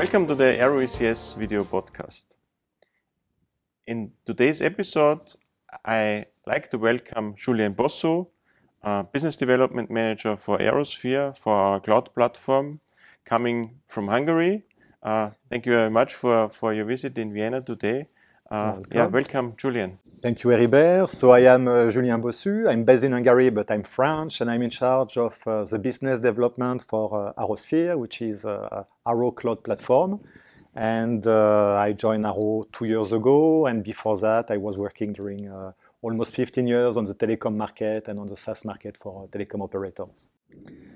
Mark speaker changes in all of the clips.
Speaker 1: Welcome to the Arrow ECS video podcast. In today's episode, I like to welcome Julien Bosso, uh, Business Development Manager for ArrowSphere for our cloud platform, coming from Hungary. Uh, thank you very much for, for your visit in Vienna today. Uh,
Speaker 2: Welcome.
Speaker 1: yeah, welcome, Julien.
Speaker 2: Thank you, Heribert. So I am uh, Julien Bossu. I'm based in Hungary, but I'm French, and I'm in charge of uh, the business development for uh, ArrowSphere, which is uh, Arrow cloud platform. And uh, I joined Arrow two years ago, and before that, I was working during uh, almost 15 years on the telecom market and on the SaaS market for uh, telecom operators.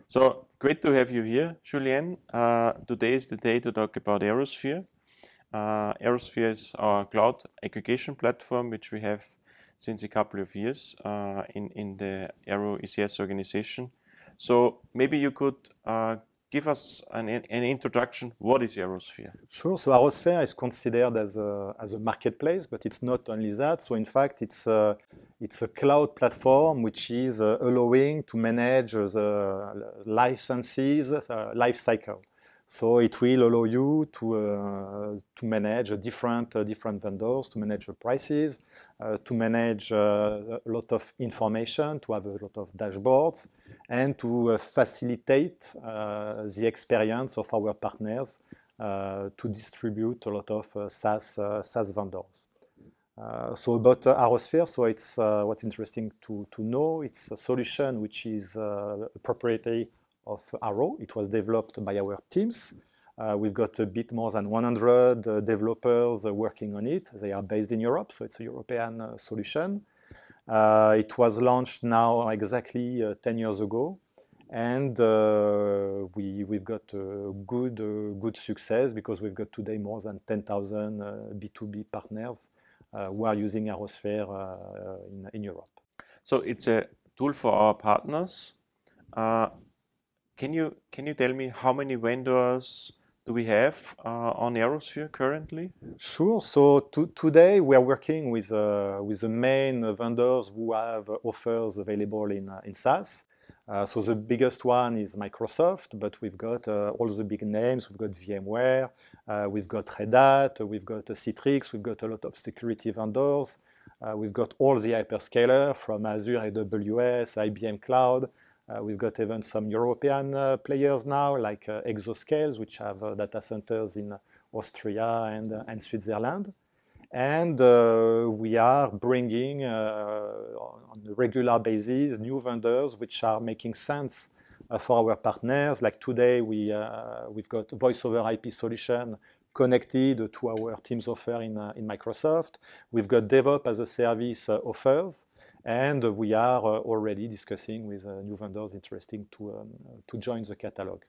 Speaker 1: So great to have you here, Julien. Uh, today is the day to talk about ArrowSphere. Uh, ArrowSphere is our cloud aggregation platform, which we have since a couple of years uh, in, in the Arrow ECS organization. So maybe you could uh, give us an, an introduction. What is ArrowSphere?
Speaker 2: Sure. So ArrowSphere is considered as a, as a marketplace, but it's not only that. So in fact, it's a, it's a cloud platform which is uh, allowing to manage the licenses uh, life cycle. So it will allow you to, uh, to manage different, uh, different vendors, to manage the prices, uh, to manage uh, a lot of information, to have a lot of dashboards, and to uh, facilitate uh, the experience of our partners to distribute a lot of SaaS, SaaS vendors. So about uh, ArrowSphere, so it's what's interesting to, to know. It's a solution which is proprietary of Arrow. It was developed by our teams. Uh, we've got a bit more than 100 uh, developers uh, working on it. They are based in Europe, so it's a European uh, solution. Uh, it was launched now exactly uh, 10 years ago, and we, we've got good, good success because we've got today more than 10,000 uh, B2B partners who are using ArrowSphere in, in Europe.
Speaker 1: So it's a tool for our partners. Can you can you tell me how many vendors do we have uh, on ArrowSphere currently?
Speaker 2: Sure. So to, today we are working with uh, with the main vendors who have offers available in uh, in SaaS. Uh, so the biggest one is Microsoft, but we've got uh, all the big names. We've got VMware, uh, we've got Red Hat, we've got Citrix, we've got a lot of security vendors. We've got all the hyperscaler from Azure, AWS, IBM Cloud. Uh, we've got even some European uh, players now, like uh, Exoscales, which have uh, data centers in Austria and, uh, and Switzerland. And uh, we are bringing on a regular basis new vendors which are making sense for our partners. Like today, we, we've got voice over IP solution connected to our Teams offer in, Microsoft. We've got DevOps as a service offers. And we are uh, already discussing with uh, new vendors interesting to, um, to join the catalog.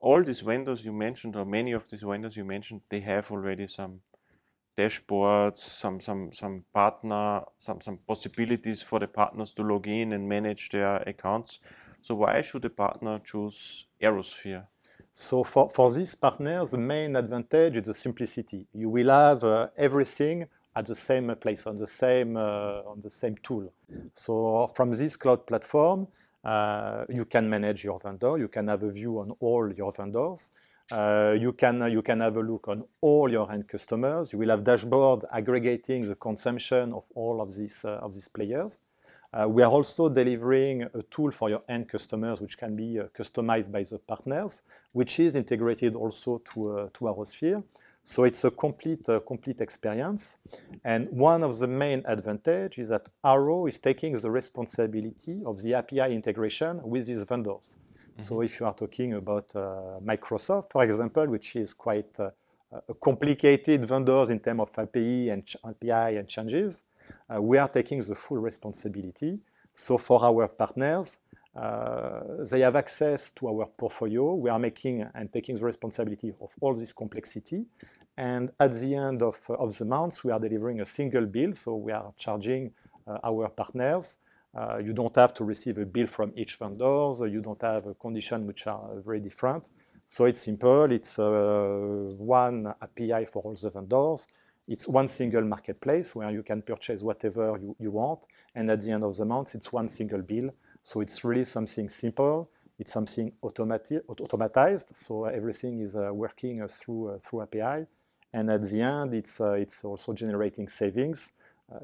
Speaker 1: All these vendors you mentioned, or many of these vendors you mentioned, they have already some dashboards, some some some partner, some some possibilities for the partners to log in and manage their accounts. So why should a partner choose ArrowSphere?
Speaker 2: So for, for these partners, the main advantage is the simplicity. You will have uh, everything at the same place on the same uh, on the same tool. So from this cloud platform, uh, you can manage your vendor. You can have a view on all your vendors. Uh, you can you can have a look on all your end customers. You will have dashboard aggregating the consumption of all of these uh, of these players. Uh, we are also delivering a tool for your end customers, which can be uh, customized by the partners, which is integrated also to, to ArrowSphere. So it's a complete, uh, complete experience. And one of the main advantage is that Arrow is taking the responsibility of the API integration with these vendors. So if you are talking about uh, Microsoft, for example, which is quite uh, a complicated vendors in terms of API and ch- API and changes, uh, we are taking the full responsibility. So for our partners, uh, they have access to our portfolio. We are making and taking the responsibility of all this complexity. And at the end of, of the month, we are delivering a single bill. So we are charging uh, our partners. Uh, you don't have to receive a bill from each vendor. So you don't have a condition which are very different. So it's simple. It's uh, one API for all the vendors. It's one single marketplace where you can purchase whatever you, you want. And at the end of the month, it's one single bill. So it's really something simple. it's something automati automatized, so everything is uh, working uh, through uh, through API. And at the end, it's it's also generating savings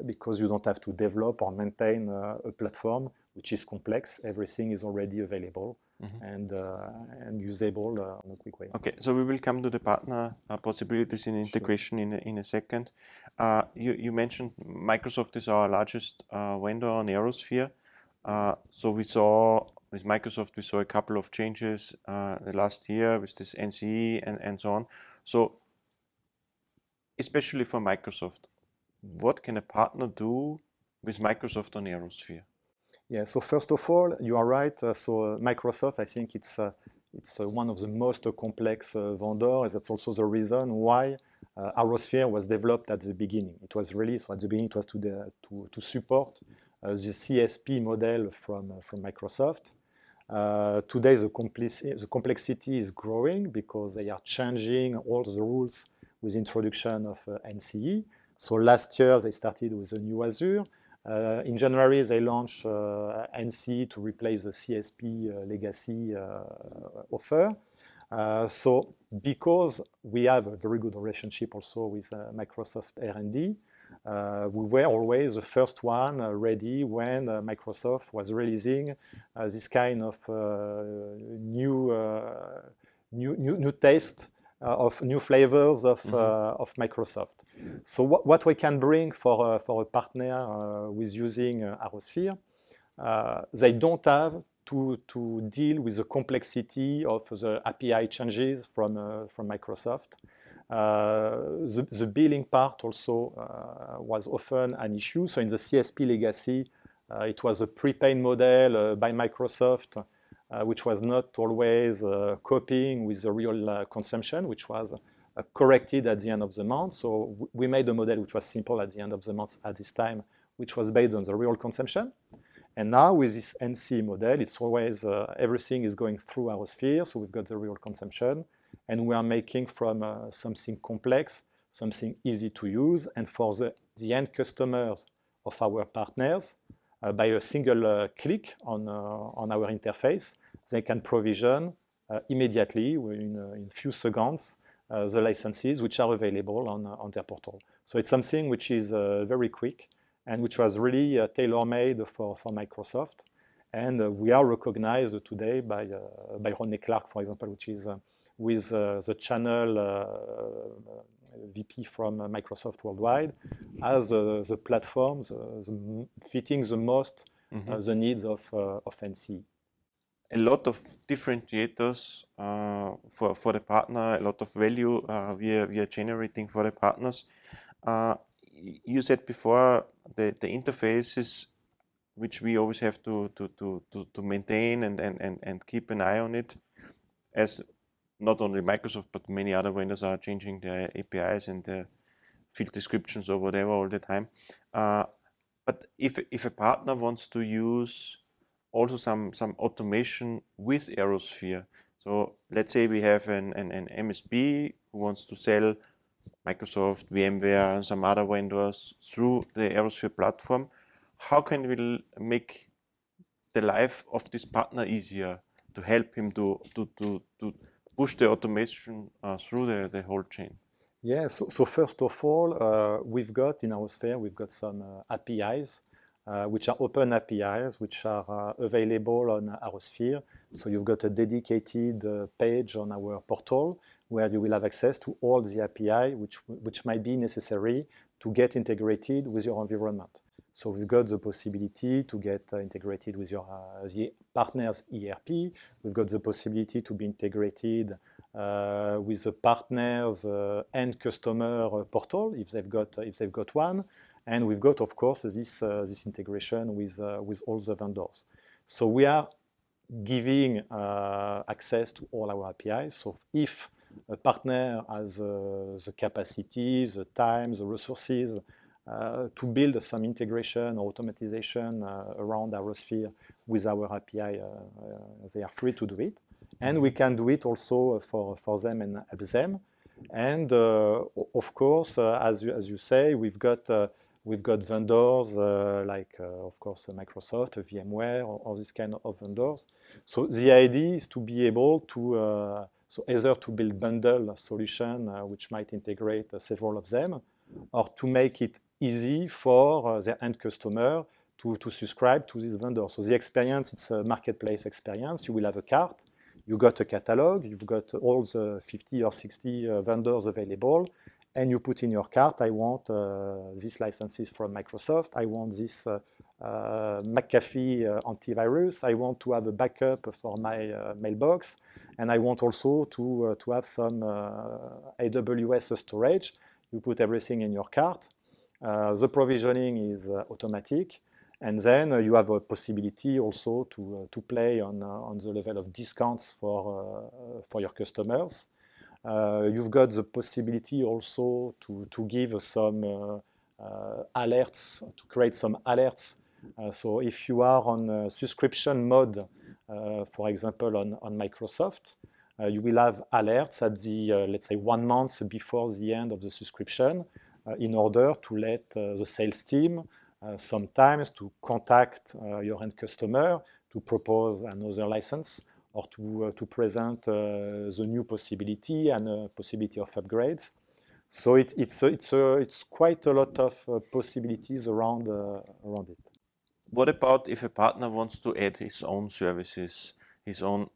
Speaker 2: because you don't have to develop or maintain a platform which is complex. Everything is already available. Mm -hmm. and uh, and usable uh, on a quick way.
Speaker 1: Okay, so we will come to the partner uh, possibilities in integration sure. in a, in a second. you you mentioned Microsoft is our largest vendor on ArrowSphere. so we saw with Microsoft, we saw a couple of changes uh, the last year with this NCE and, and so on. So, especially for Microsoft, what can a partner do with Microsoft on ArrowSphere?
Speaker 2: Yeah, so first of all, you are right. Uh, so uh, Microsoft, I think it's uh, it's uh, one of the most complex uh, vendors. That's also the reason why ArrowSphere was developed at the beginning. It was really so at the beginning it was to the, to, to support the CSP model from from Microsoft. Uh, today, the, the, complexity is growing because they are changing all the rules with introduction of uh, NCE. So last year, they started with a new Azure. Uh, in January, they launched uh, NCE to replace the CSP uh, legacy uh, offer. so because we have a very good relationship also with Microsoft R&D, uh, we were always the first one uh, ready when uh, Microsoft was releasing this kind of new, new, new, new of new flavors of, mm -hmm. of Microsoft. So what, what we can bring for, for a partner with using ArrowSphere, they don't have to, to, deal with the complexity of the API changes from, uh, from Microsoft. Uh, the, the, billing part also uh, was often an issue. So in the CSP legacy, uh, it was a prepaid model by Microsoft, which was not always copying with the real consumption, which was corrected at the end of the month. So we made a model which was simple at the end of the month at this time, which was based on the real consumption. And now with this NC model, it's always, uh, everything is going through our sphere. so we've got the real consumption and we are making from uh, something complex, something easy to use, and for the, the end customers of our partners, uh, by a single uh, click on, uh, on our interface, they can provision uh, immediately in a few seconds the licenses which are available on, on their portal. So it's something which is very quick and which was really tailor-made for, for Microsoft. And we are recognized today by, by Rodney Clark, for example, which is with uh, the channel uh, uh, VP from Microsoft Worldwide as the platform the, the fitting the most mm -hmm. the needs of, of NC
Speaker 1: a lot of differentiators uh, for, for the partner, a lot of value uh, we, are, we are generating for the partners. Uh, you said before the, the interfaces which we always have to, to, to, to, to maintain and, and, and, and keep an eye on it as not only Microsoft, but many other vendors are changing their APIs and their field descriptions or whatever all the time. Uh, but if, if a partner wants to use also some, some automation with ArrowSphere, so let's say we have an, an, an MSP who wants to sell Microsoft, VMware, and some other vendors through the ArrowSphere platform, how can we make the life of this partner easier to help him to, to, to, to push the automation uh, through the, the whole chain?
Speaker 2: Yeah, so, so first of all, uh, we've got in our sphere, we've got some uh, APIs, which are open APIs, which are uh, available on ArrowSphere. So you've got a dedicated uh, page on our portal where you will have access to all the API which, which might be necessary to get integrated with your environment. So we've got the possibility to get uh, integrated with your uh, the partner's ERP. We've got the possibility to be integrated uh, with the partner's uh, end customer uh, portal if they've got if they've got one. And we've got, of course, this uh, this integration with with all the vendors. So we are giving access to all our APIs. So if a partner has the capacity, the time, the resources uh, to build some integration or automatization uh, around sphere with our API. Uh, they are free to do it. And we can do it also for, for them and help them. And of course, as, you, as you say, we've got We've got vendors uh, like, uh, of course, uh, Microsoft, VMware, or, or, this kind of vendors. So the idea is to be able to, so either to build bundle solution which might integrate several of them, or to make it easy for the end customer to, to subscribe to this vendor. So the experience, it's a marketplace experience. You will have a cart, you got a catalog, you've got all the 50 or 60 uh, vendors available, and you put in your cart, I want uh, these licenses from Microsoft, I want this uh, uh McAfee antivirus, I want to have a backup for my mailbox, and I want also to, to have some AWS storage. You put everything in your cart. the provisioning is automatic. And then uh, you have a possibility also to, uh, to play on, uh, on the level of discounts for, for your customers. You've got the possibility also to, to give some alerts, to create some alerts. so if you are on subscription mode, for example, on, on Microsoft, uh, you will have alerts at the, uh, let's say, one month before the end of the subscription uh, in order to let the sales team uh, sometimes to contact uh, your end customer to propose another license or to, uh, to present uh, the new possibility and a possibility of upgrades. So it, it's, uh, it's, it's quite a lot of possibilities around, around it.
Speaker 1: What about if a partner wants to add his own services his own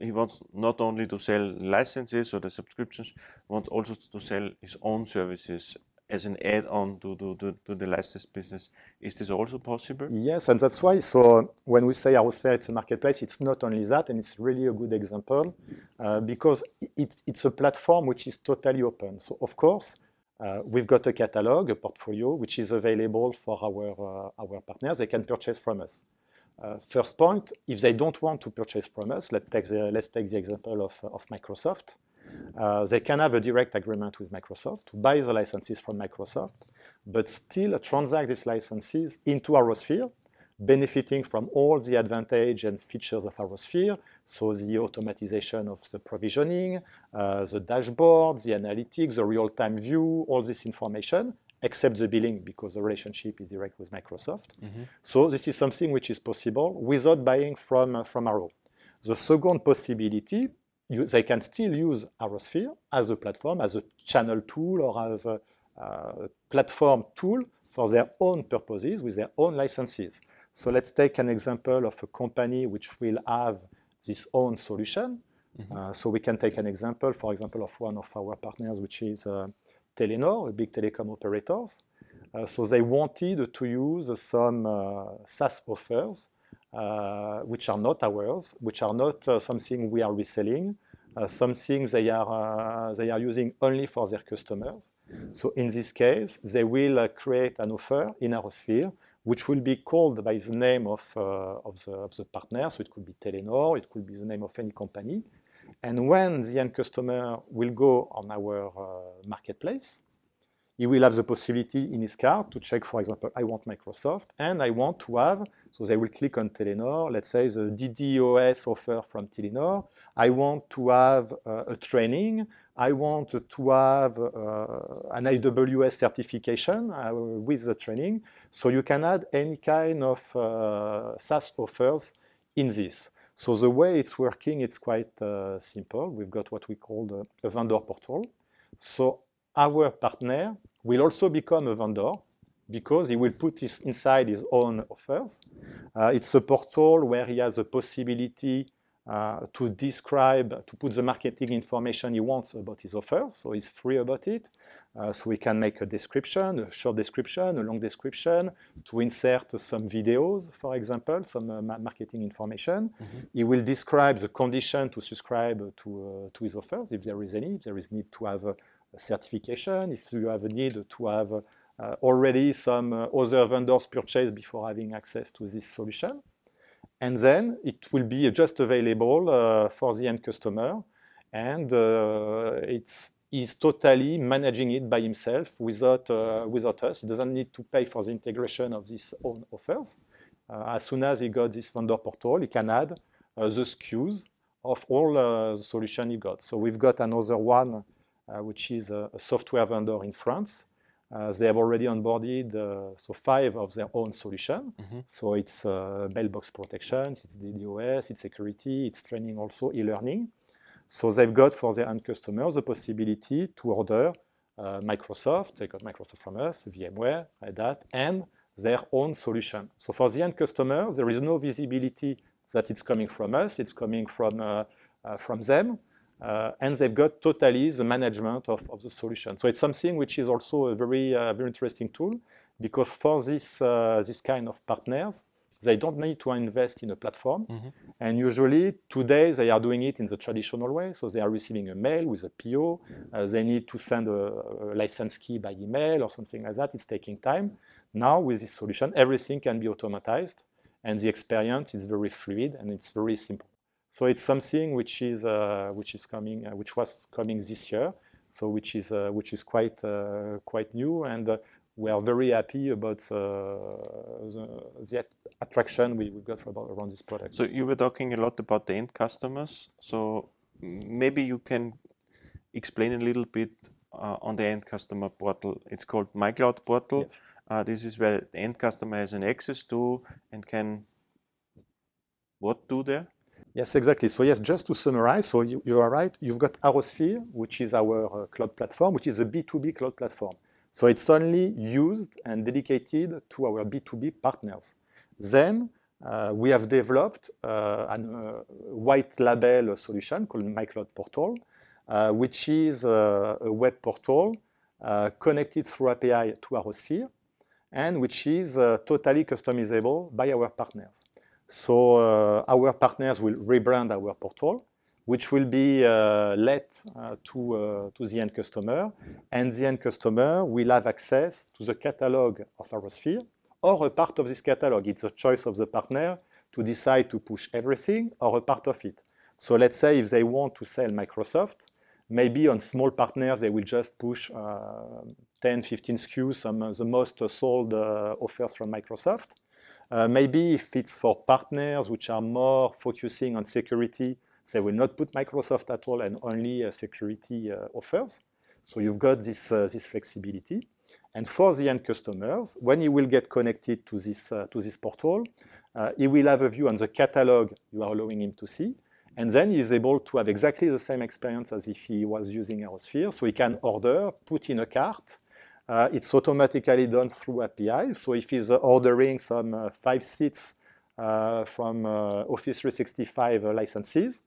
Speaker 1: he wants not only to sell licenses or the subscriptions wants also to sell his own services as an add-on to, to, to, to, the license business. Is this also possible?
Speaker 2: Yes, and that's why. So when we say ArrowSphere, it's a marketplace, it's not only that, and it's really a good example uh, because it's, it's a platform which is totally open. So of course, uh, we've got a catalog, a portfolio, which is available for our, uh, our partners. They can purchase from us. Uh, first point, if they don't want to purchase from us, let's take the, let's take the example of, of Microsoft. Uh, they can have a direct agreement with Microsoft to buy the licenses from Microsoft, but still transact these licenses into ArrowSphere, benefiting from all the advantage and features of ArrowSphere, so the automatization of the provisioning, uh, the dashboard, the analytics, the real-time view, all this information, except the billing because the relationship is direct with Microsoft. Mm -hmm. So this is something which is possible without buying from, uh, from Arrow. The second possibility you, they can still use ArrowSphere as a platform, as a channel tool, or as a uh, platform tool for their own purposes with their own licenses. So let's take an example of a company which will have this own solution. Mm -hmm. uh, so we can take an example, for example, of one of our partners, which is uh, Telenor, a big telecom operators. Uh, so they wanted to use some uh, SaaS offers which are not ours, which are not uh, something we are reselling, uh, something they are, they are using only for their customers. So in this case, they will create an offer in ArrowSphere which will be called by the name of, uh, of, the, of, the, partner. So it could be Telenor, it could be the name of any company. And when the end customer will go on our uh, marketplace, he will have the possibility in his card to check, for example, I want Microsoft and I want to have, so they will click on Telenor, let's say the DDoS offer from Telenor. I want to have uh, a training. I want to have uh, an AWS certification uh, with the training. So you can add any kind of uh, SaaS offers in this. So the way it's working, it's quite uh, simple. We've got what we call the, a vendor portal. So our partner will also become a vendor because he will put his, inside his own offers. Uh, it's a portal where he has a possibility uh, to describe, to put the marketing information he wants about his offers, so he's free about it. Uh, so we can make a description, a short description, a long description, to insert some videos, for example, some uh, marketing information. Mm -hmm. He will describe the condition to subscribe to, uh, to his offers, if there is any, if there is need to have certification, if you have a need to have uh, already some uh, other vendors purchase before having access to this solution. And then it will be just available uh, for the end customer and it's is totally managing it by himself without, uh, without us. He doesn't need to pay for the integration of his own offers. Uh, as soon as he got this vendor portal, he can add uh, the SKUs of all the solution he got. So we've got another one which is a, a, software vendor in France, Uh, they have already onboarded uh, so five of their own solution.
Speaker 1: Mhm.
Speaker 2: So it's uh, mailbox protection, it's DDoS, it's security, it's training also e-learning. So they've got for their end customers the possibility to order uh, Microsoft, they got Microsoft from us, VMware, Red Hat, and their own solution. So for the end customer, there is no visibility that it's coming from us, it's coming from, uh, uh, from them, uh, and they've got totally the management of, of the solution. So it's something which is also a very, uh, very interesting tool because for this, uh, this kind of partners, they don't need to invest in a platform.
Speaker 1: Mhm.
Speaker 2: And usually today they are doing it in the traditional way. So they are receiving a mail with a PO. Uh, they need to send a, a license key by email or something like that. It's taking time. Now with this solution, everything can be automatized and the experience is very fluid and it's very simple. So it's something which is uh, which is coming, uh, which was coming this year. So which is uh, which is quite uh, quite new and uh, we are very happy about uh, the, the attraction we, we got about, around this product.
Speaker 1: So you were talking a lot about the end customers. So maybe you can explain a little bit uh, on the end customer portal. It's called MyCloud Portal.
Speaker 2: Yes.
Speaker 1: Uh, this is where the end customer has an access to and can what do there?
Speaker 2: Yes, exactly. So yes, just to summarize, so you, you are right. You've got ArrowSphere, which is our uh, cloud platform, which is a B2B cloud platform. So it's only used and dedicated to our B2B partners. Then uh, we have developed uh, a white label solution called MyCloud Portal, uh, which is uh, a web portal uh, connected through API to ArrowSphere and which is uh, totally customizable by our partners. So uh, our partners will rebrand our portal, which will be uh, let uh, to, the end customer, and the end customer will have access to the catalog of ArrowSphere or a part of this catalog. It's a choice of the partner to decide to push everything or a part of it. So let's say if they want to sell Microsoft, maybe on small partners they will just push uh, 10, 15 SKUs, some uh, the most sold offers from Microsoft. Uh, maybe if it's for partners which are more focusing on security, they will not put Microsoft at all and only uh, security uh, offers. So you've got this, uh, this flexibility. And for the end customers, when he will get connected to this, uh, to this portal, uh, he will have a view on the catalog you are allowing him to see. And then he is able to have exactly the same experience as if he was using ArrowSphere. So he can order, put in a cart. Uh, it's automatically done through API. So if he's uh, ordering some uh, five seats uh, from Office 365 uh, licenses,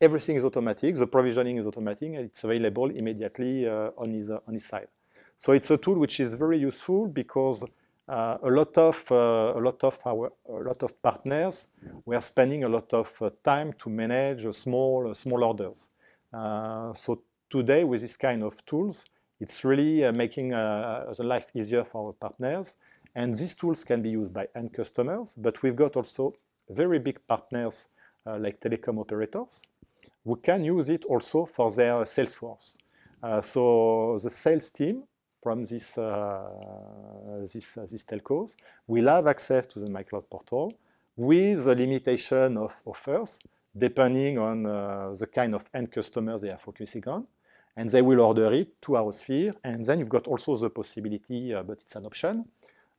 Speaker 2: everything is automatic. The provisioning is automatic, and it's available immediately on his on his side. So it's a tool which is very useful because uh, a lot of uh, a lot of our a lot of partners were spending a lot of uh, time to manage small small orders. So today with this kind of tools, it's really uh, making uh, the life easier for our partners. And these tools can be used by end customers, but we've got also very big partners uh, like telecom operators who can use it also for their sales force. Uh, so the sales team from this, uh, this, uh, telcos will have access to the MyCloud portal with a limitation of offers depending on uh, the kind of end customers they are focusing on. And they will order it to our sphere, And then you've got also the possibility, uh, but it's an option,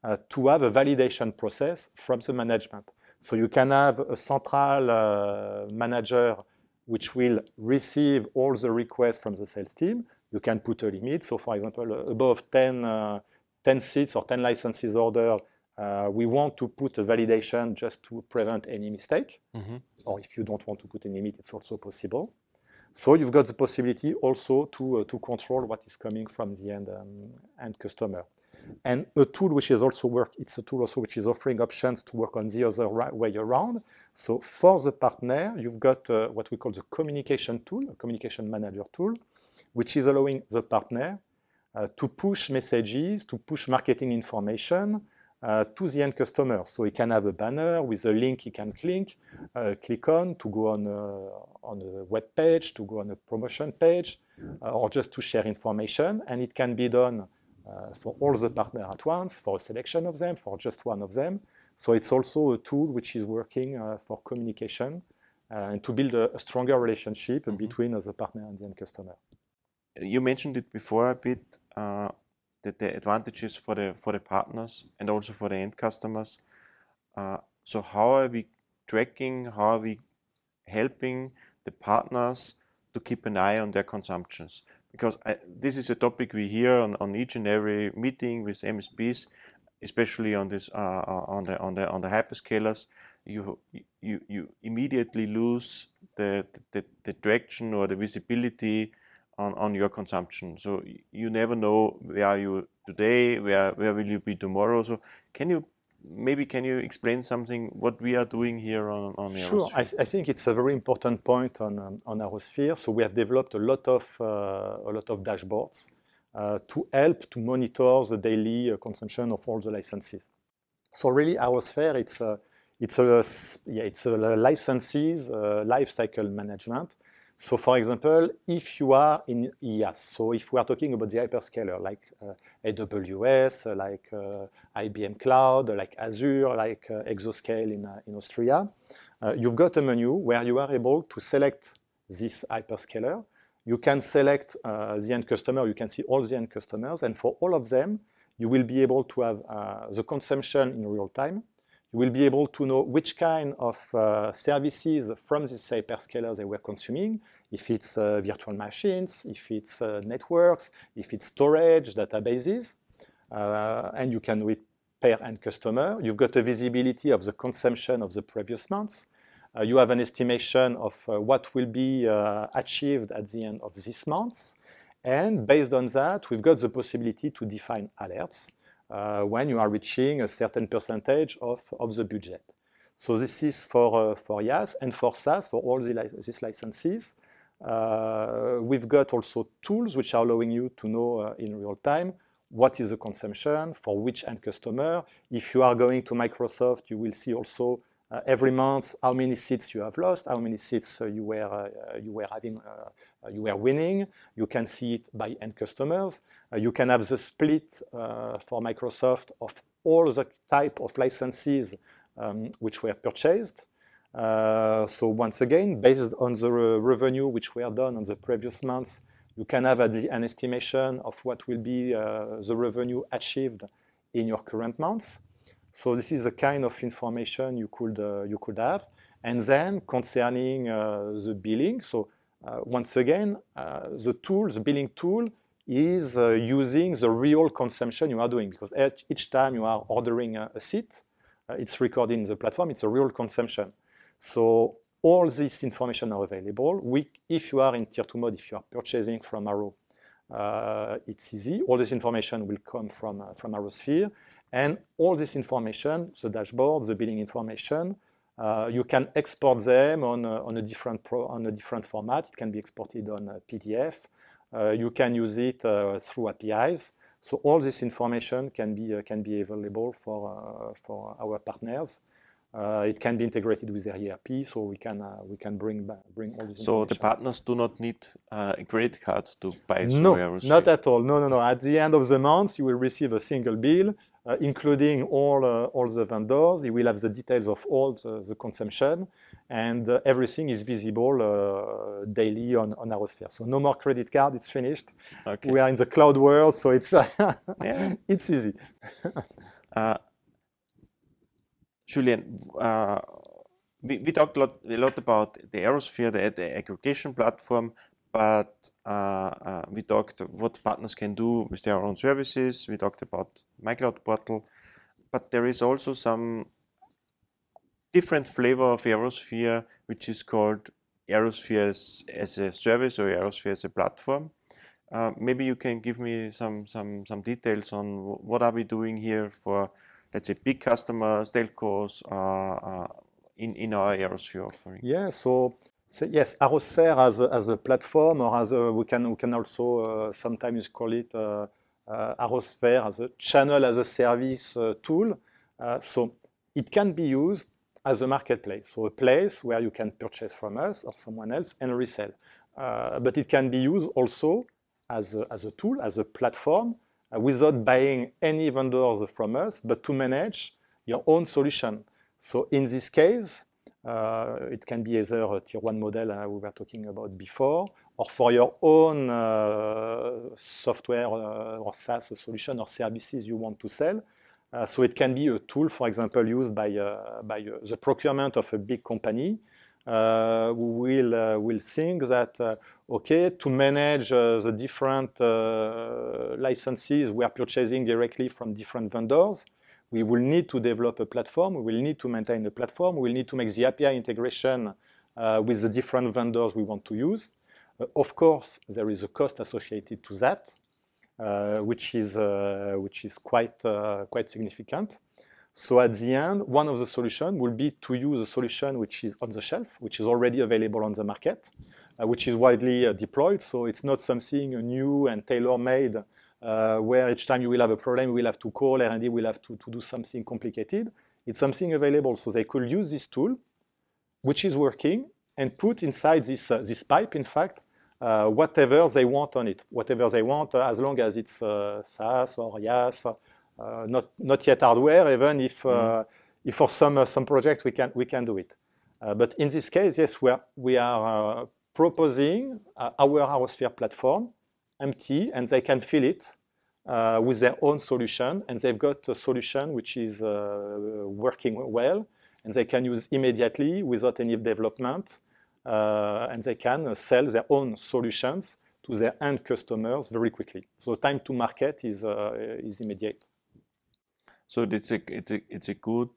Speaker 2: uh, to have a validation process from the management. So you can have a central uh, manager which will receive all the requests from the sales team. You can put a limit. So for example, above 10, uh, 10 seats or 10 licenses ordered, uh, we want to put a validation just to prevent any mistake.
Speaker 1: Mhm.
Speaker 2: Or if you don't want to put any limit, it's also possible. So you've got the possibility also to, uh, to control what is coming from the end, um, end customer. And a tool which is also work, it's a tool also which is offering options to work on the other way around. So for the partner, you've got uh, what we call the communication tool, a communication manager tool, which is allowing the partner uh, to push messages, to push marketing information uh, to the end customer. So he can have a banner with a link he can click, uh, click on to go on a, on a web page, to go on a promotion page, uh, or just to share information. And it can be done uh, for all the partners at once, for a selection of them, for just one of them. So it's also a tool which is working uh, for communication uh, and to build a, a stronger relationship
Speaker 1: Mhm.
Speaker 2: between uh, the partner and the end customer.
Speaker 1: You mentioned it before a bit. The, advantages for the for the partners and also for the end customers. Uh, so how are we tracking? How are we helping the partners to keep an eye on their consumptions? Because I, this is a topic we hear on, on each and every meeting with MSPs, especially on this uh, uh, on the on the on the hyperscalers. You you you immediately lose the, the the direction or the visibility on, on your consumption. So you never know where are you today, where where will you be tomorrow. So can you maybe can you explain something what we are doing here on, on
Speaker 2: Sure, I, I, think it's a very important point on, um, on ArrowSphere. So we have developed a lot of, uh, a lot of dashboards uh, to help to monitor the daily uh, consumption of all the licenses. So really ArrowSphere, it's a, it's a, yeah, it's a licenses uh, lifecycle management. So for example, if you are in IaaS, so if we are talking about the hyperscaler like uh, AWS, uh, like uh, IBM Cloud, like Azure, like uh, Exoscale in, uh, in Austria, you've got a menu where you are able to select this hyperscaler. You can select the end customer, you can see all the end customers, and for all of them, you will be able to have the consumption in real time, you will be able to know which kind of uh, services from this hyperscaler they were consuming, if it's uh, virtual machines, if it's uh, networks, if it's storage, databases, uh, and you can per end customer. You've got a visibility of the consumption of the previous months. Uh, you have an estimation of uh, what will be achieved at the end of this month. And based on that, we've got the possibility to define alerts when you are reaching a certain percentage of, of the budget. So this is for, uh, for IaaS and for SaaS, for all the li these licenses. Uh, we've got also tools which are allowing you to know uh, in real time what is the consumption, for which end customer. If you are going to Microsoft, you will see also uh, every month how many seats you have lost, how many seats uh, you were uh, you were having you were winning. You can see it by end customers. you can have the split for Microsoft of all the type of licenses um, which were purchased. Uh, so once again, based on the re revenue which were done on the previous months, you can have an estimation of what will be uh, the revenue achieved in your current months. So this is the kind of information you could, uh, you could have. And then concerning uh, the billing, so uh, once again, uh, the tool, the billing tool, is uh, using the real consumption you are doing because each time you are ordering a, a seat, uh, it's recorded in the platform, it's a real consumption. So all this information are available. We, if you are in tier 2 mode, if you are purchasing from Arrow, it's easy. All this information will come from, from ArrowSphere. And all this information, the dashboard, the billing information, uh, you can export them on a, on a different pro, on a different format. It can be exported on PDF. Uh, you can use it uh, through APIs. So all this information can be uh, can be available for uh, for our partners. Uh, it can be integrated with their ERP, so we can we can bring bring all this.
Speaker 1: So the partners do not need a credit card to buy.
Speaker 2: No, not at all. No, no, no. At the end of the month, you will receive a single bill uh, including all, uh, all the vendors. You will have the details of all the, the consumption, and uh, everything is visible uh, daily on, on ArrowSphere. So no more credit card, it's finished. Okay. We are in the cloud world, so it's, yeah. it's easy. uh,
Speaker 1: Julien, uh, we, we talked a lot, a lot about the ArrowSphere, the, the aggregation platform, but uh, uh, we talked what partners can do with their own services. We talked about MyCloud Portal, but there is also some different flavor of ArrowSphere, which is called ArrowSphere as, as a service or ArrowSphere as a platform. Uh, maybe you can give me some some some details on what are we doing here for, let's say, big customers, telcos, uh, uh, in in our ArrowSphere offering.
Speaker 2: Yeah. So yes, ArrowSphere as a, as a platform, or as a, we can we can also uh, sometimes call it uh, uh, ArrowSphere as a channel as a service uh, tool. Uh, so it can be used as a marketplace, so a place where you can purchase from us or someone else and resell. Uh, but it can be used also as a, as a tool, as a platform, without buying any vendors from us, but to manage your own solution. So in this case, it can be either a tier one model uh, we were talking about before, or for your own uh, software or SaaS solution or services you want to sell. so it can be a tool, for example, used by, by the procurement of a big company uh, will uh, will think that uh, okay to manage the different licenses we are purchasing directly from different vendors we will need to develop a platform we will need to maintain the platform we will need to make the api integration with the different vendors we want to use of course there is a cost associated to that which is which is quite quite significant so at the end, one of the solutions will be to use a solution which is on the shelf, which is already available on the market, uh, which is widely uh, deployed. So it's not something new and tailor-made uh, where each time you will have a problem, you will have to call R&D, will have to, to do something complicated. It's something available. So they could use this tool, which is working, and put inside this, uh, this pipe, in fact, uh, whatever they want on it, whatever they want, uh, as long as it's SaaS or IaaS, uh, not not yet hardware, even if mm. if for some uh, some project we can we can do it. but in this case, yes, we are we are proposing our ArrowSphere platform empty, and they can fill it uh, with their own solution, and they've got a solution which is uh, working well, and they can use immediately without any development, uh, and they can sell their own solutions to their end customers very quickly. So time to market is is immediate.
Speaker 1: So it's a, it's a, it's a good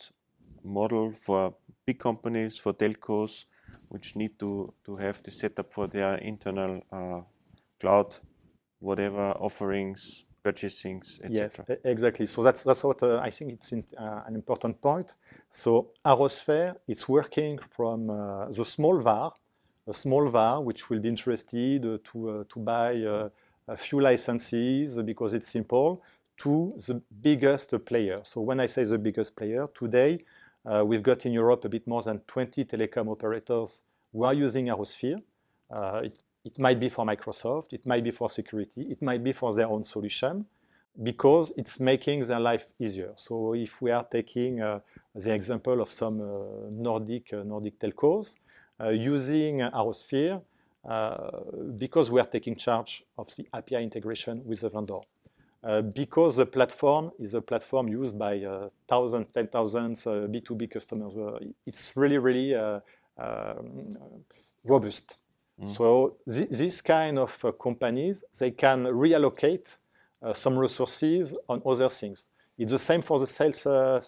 Speaker 1: model for big companies, for telcos, which need to, to have the setup for their internal uh, cloud, whatever offerings, purchasings, etc.
Speaker 2: Yes, exactly. So that's that's what uh, I think it's in, uh, an important point. So ArrowSphere, it's working from uh, the small VAR, a small VAR which will be interested to uh, to buy uh, a few licenses because it's simple to the biggest player. So when I say the biggest player, today uh, we've got in Europe a bit more than 20 telecom operators who are using ArrowSphere. Uh, it, it, might be for Microsoft, it might be for security, it might be for their own solution because it's making their life easier. So if we are taking uh, the example of some uh, Nordic, uh, Nordic telcos uh, using ArrowSphere, because we are taking charge of the API integration with the vendor. Uh, because the platform is a platform used by uh, thousands, ten thousands uh, B2B customers. Uh, it's really, really uh, um, robust. Mm. So th this kind of companies, they can reallocate some resources on other things. It's the same for the sales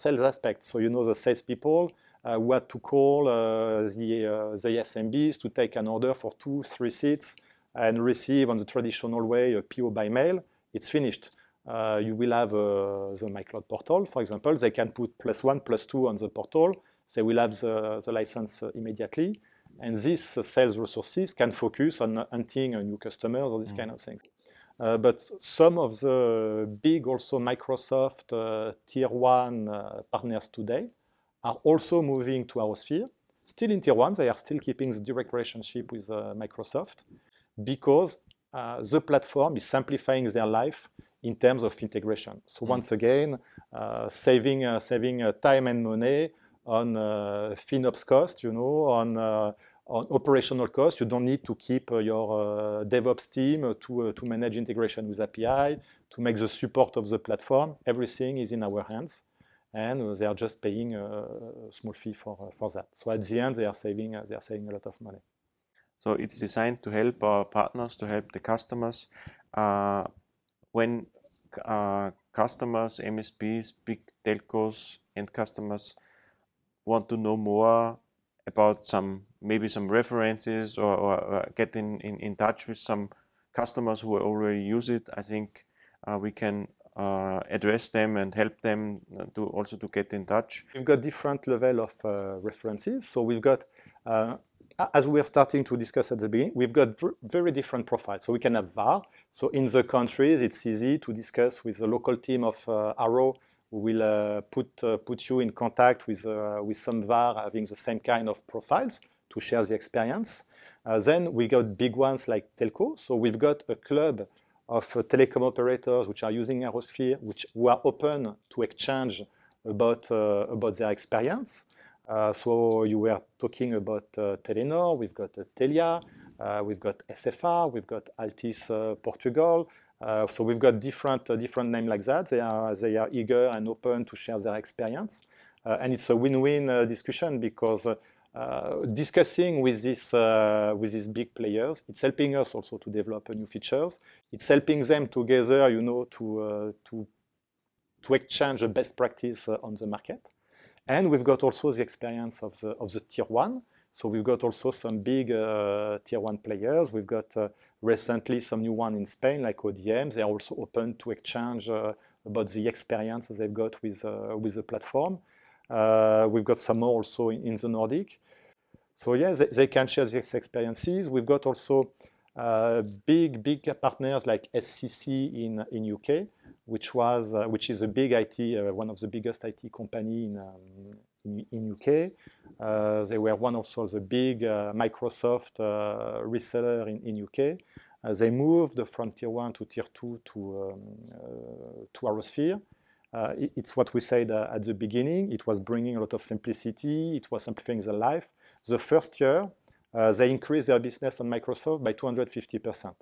Speaker 2: sales aspect. So you know the salespeople uh, what to call uh, the, uh, the SMBs to take an order for two, three seats and receive on the traditional way a PO by mail. It's finished. Uh, you will have uh, the MyCloud portal, for example. They can put plus one, plus two on the portal. They will have the, license uh, immediately. And these sales resources can focus on hunting new customers or this mm. kind of things. Uh, but some of the big also Microsoft uh, tier one uh, partners today are also moving to our sphere. Still in tier one, they are still keeping the direct relationship with Microsoft because the platform is simplifying their life in terms of integration. So mm. once again, uh, saving uh, saving uh, time and money on uh, FinOps cost, you know, on uh, on operational cost. You don't need to keep uh, your uh, DevOps team uh, to uh, to manage integration with API, to make the support of the platform. Everything is in our hands, and they are just paying a small fee for that. So at the end, they are saving a lot of money.
Speaker 1: So it's designed to help our partners, to help the customers. Uh, when uh, customers, MSPs, big telcos, and customers want to know more about some maybe some references or, or, get in, in, in, touch with some customers who already use it, I think uh, we can uh, address them and help them uh, to also to get in touch.
Speaker 2: We've got different level of uh, references. So we've got uh, as we are starting to discuss at the beginning, we've got very different profiles. So we can have VAR. So in the countries, it's easy to discuss with the local team of uh, Arrow who will uh, put, uh, put you in contact with, uh, with some VAR having the same kind of profiles to share the experience. Uh, then we got big ones like Telco. So we've got a club of uh, telecom operators which are using ArrowSphere, which who are open to exchange about, about their experience. Uh, so you were talking about uh, Telenor, we've got uh, Telia, we've got SFR, we've got Altice Portugal, Uh, so we've got different uh, different names like that. They are they are eager and open to share their experience, uh, and it's a win-win uh, discussion because uh, discussing with this uh, with these big players, it's helping us also to develop new features. It's helping them together, you know, to to to exchange the best practice on the market. And we've got also the experience of the of the tier one. So we've got also some big uh, tier one players. We've got uh, recently some new one in Spain, like ODM. They are also open to exchange uh, about the experience they've got with with the platform. We've got some more also in, in the Nordic. So yeah, they, they, can share these experiences. We've got also uh, big, big partners like SCC in in UK, which was uh, which is a big IT, uh, one of the biggest IT company in um, in, in, UK. Uh, they were one also the big uh, Microsoft uh, reseller in, in UK. they moved from tier one to tier two to um, to ArrowSphere. It, it's what we said at the beginning. It was bringing a lot of simplicity. It was simplifying the life. The first year, uh, they increased their business on Microsoft by 250%.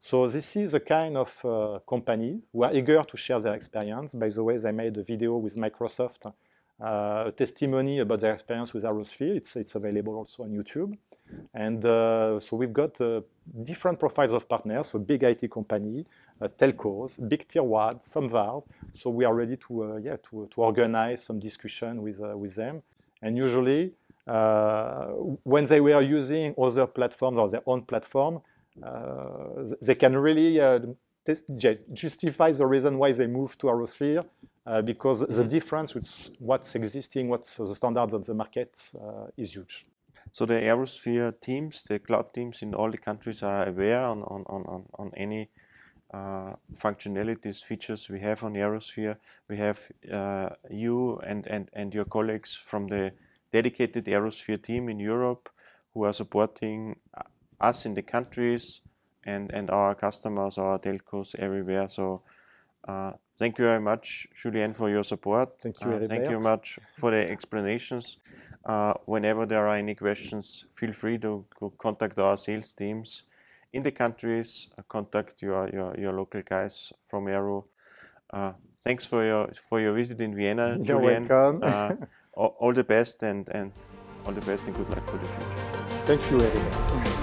Speaker 2: So this is a kind of uh, company who are eager to share their experience. By the way, they made a video with Microsoft, uh, a testimony about their experience with ArrowSphere. It's, it's available also on YouTube. And uh, so we've got uh, different profiles of partners, so big IT company, uh, telcos, big tier one, some VAR. So we are ready to, yeah, to, to organize some discussion with, with them. And usually uh, when they were using other platforms or their own platform, uh, they can really uh, justify the reason why they moved to ArrowSphere uh, because the mm-hmm. difference with what's existing, what's the standards on the market uh, is huge.
Speaker 1: So the ArrowSphere teams, the cloud teams in all the countries are aware on, on, on, on any uh, functionalities, features we have on ArrowSphere. We have you and, and, and your colleagues from the dedicated ArrowSphere team in Europe who are supporting uh, us in the countries and, and our customers, our telcos everywhere. So uh, thank you very much, Julien, for your support.
Speaker 2: Thank you. Uh,
Speaker 1: thank you much for the explanations. Uh, whenever there are any questions, feel free to, to contact our sales teams in the countries, uh, contact your, your, your local guys from Arrow. Uh, thanks for your for your visit in Vienna,
Speaker 2: You're Julien. welcome
Speaker 1: all, all the best and, and all the best and good luck for the future.
Speaker 2: Thank you, Eric.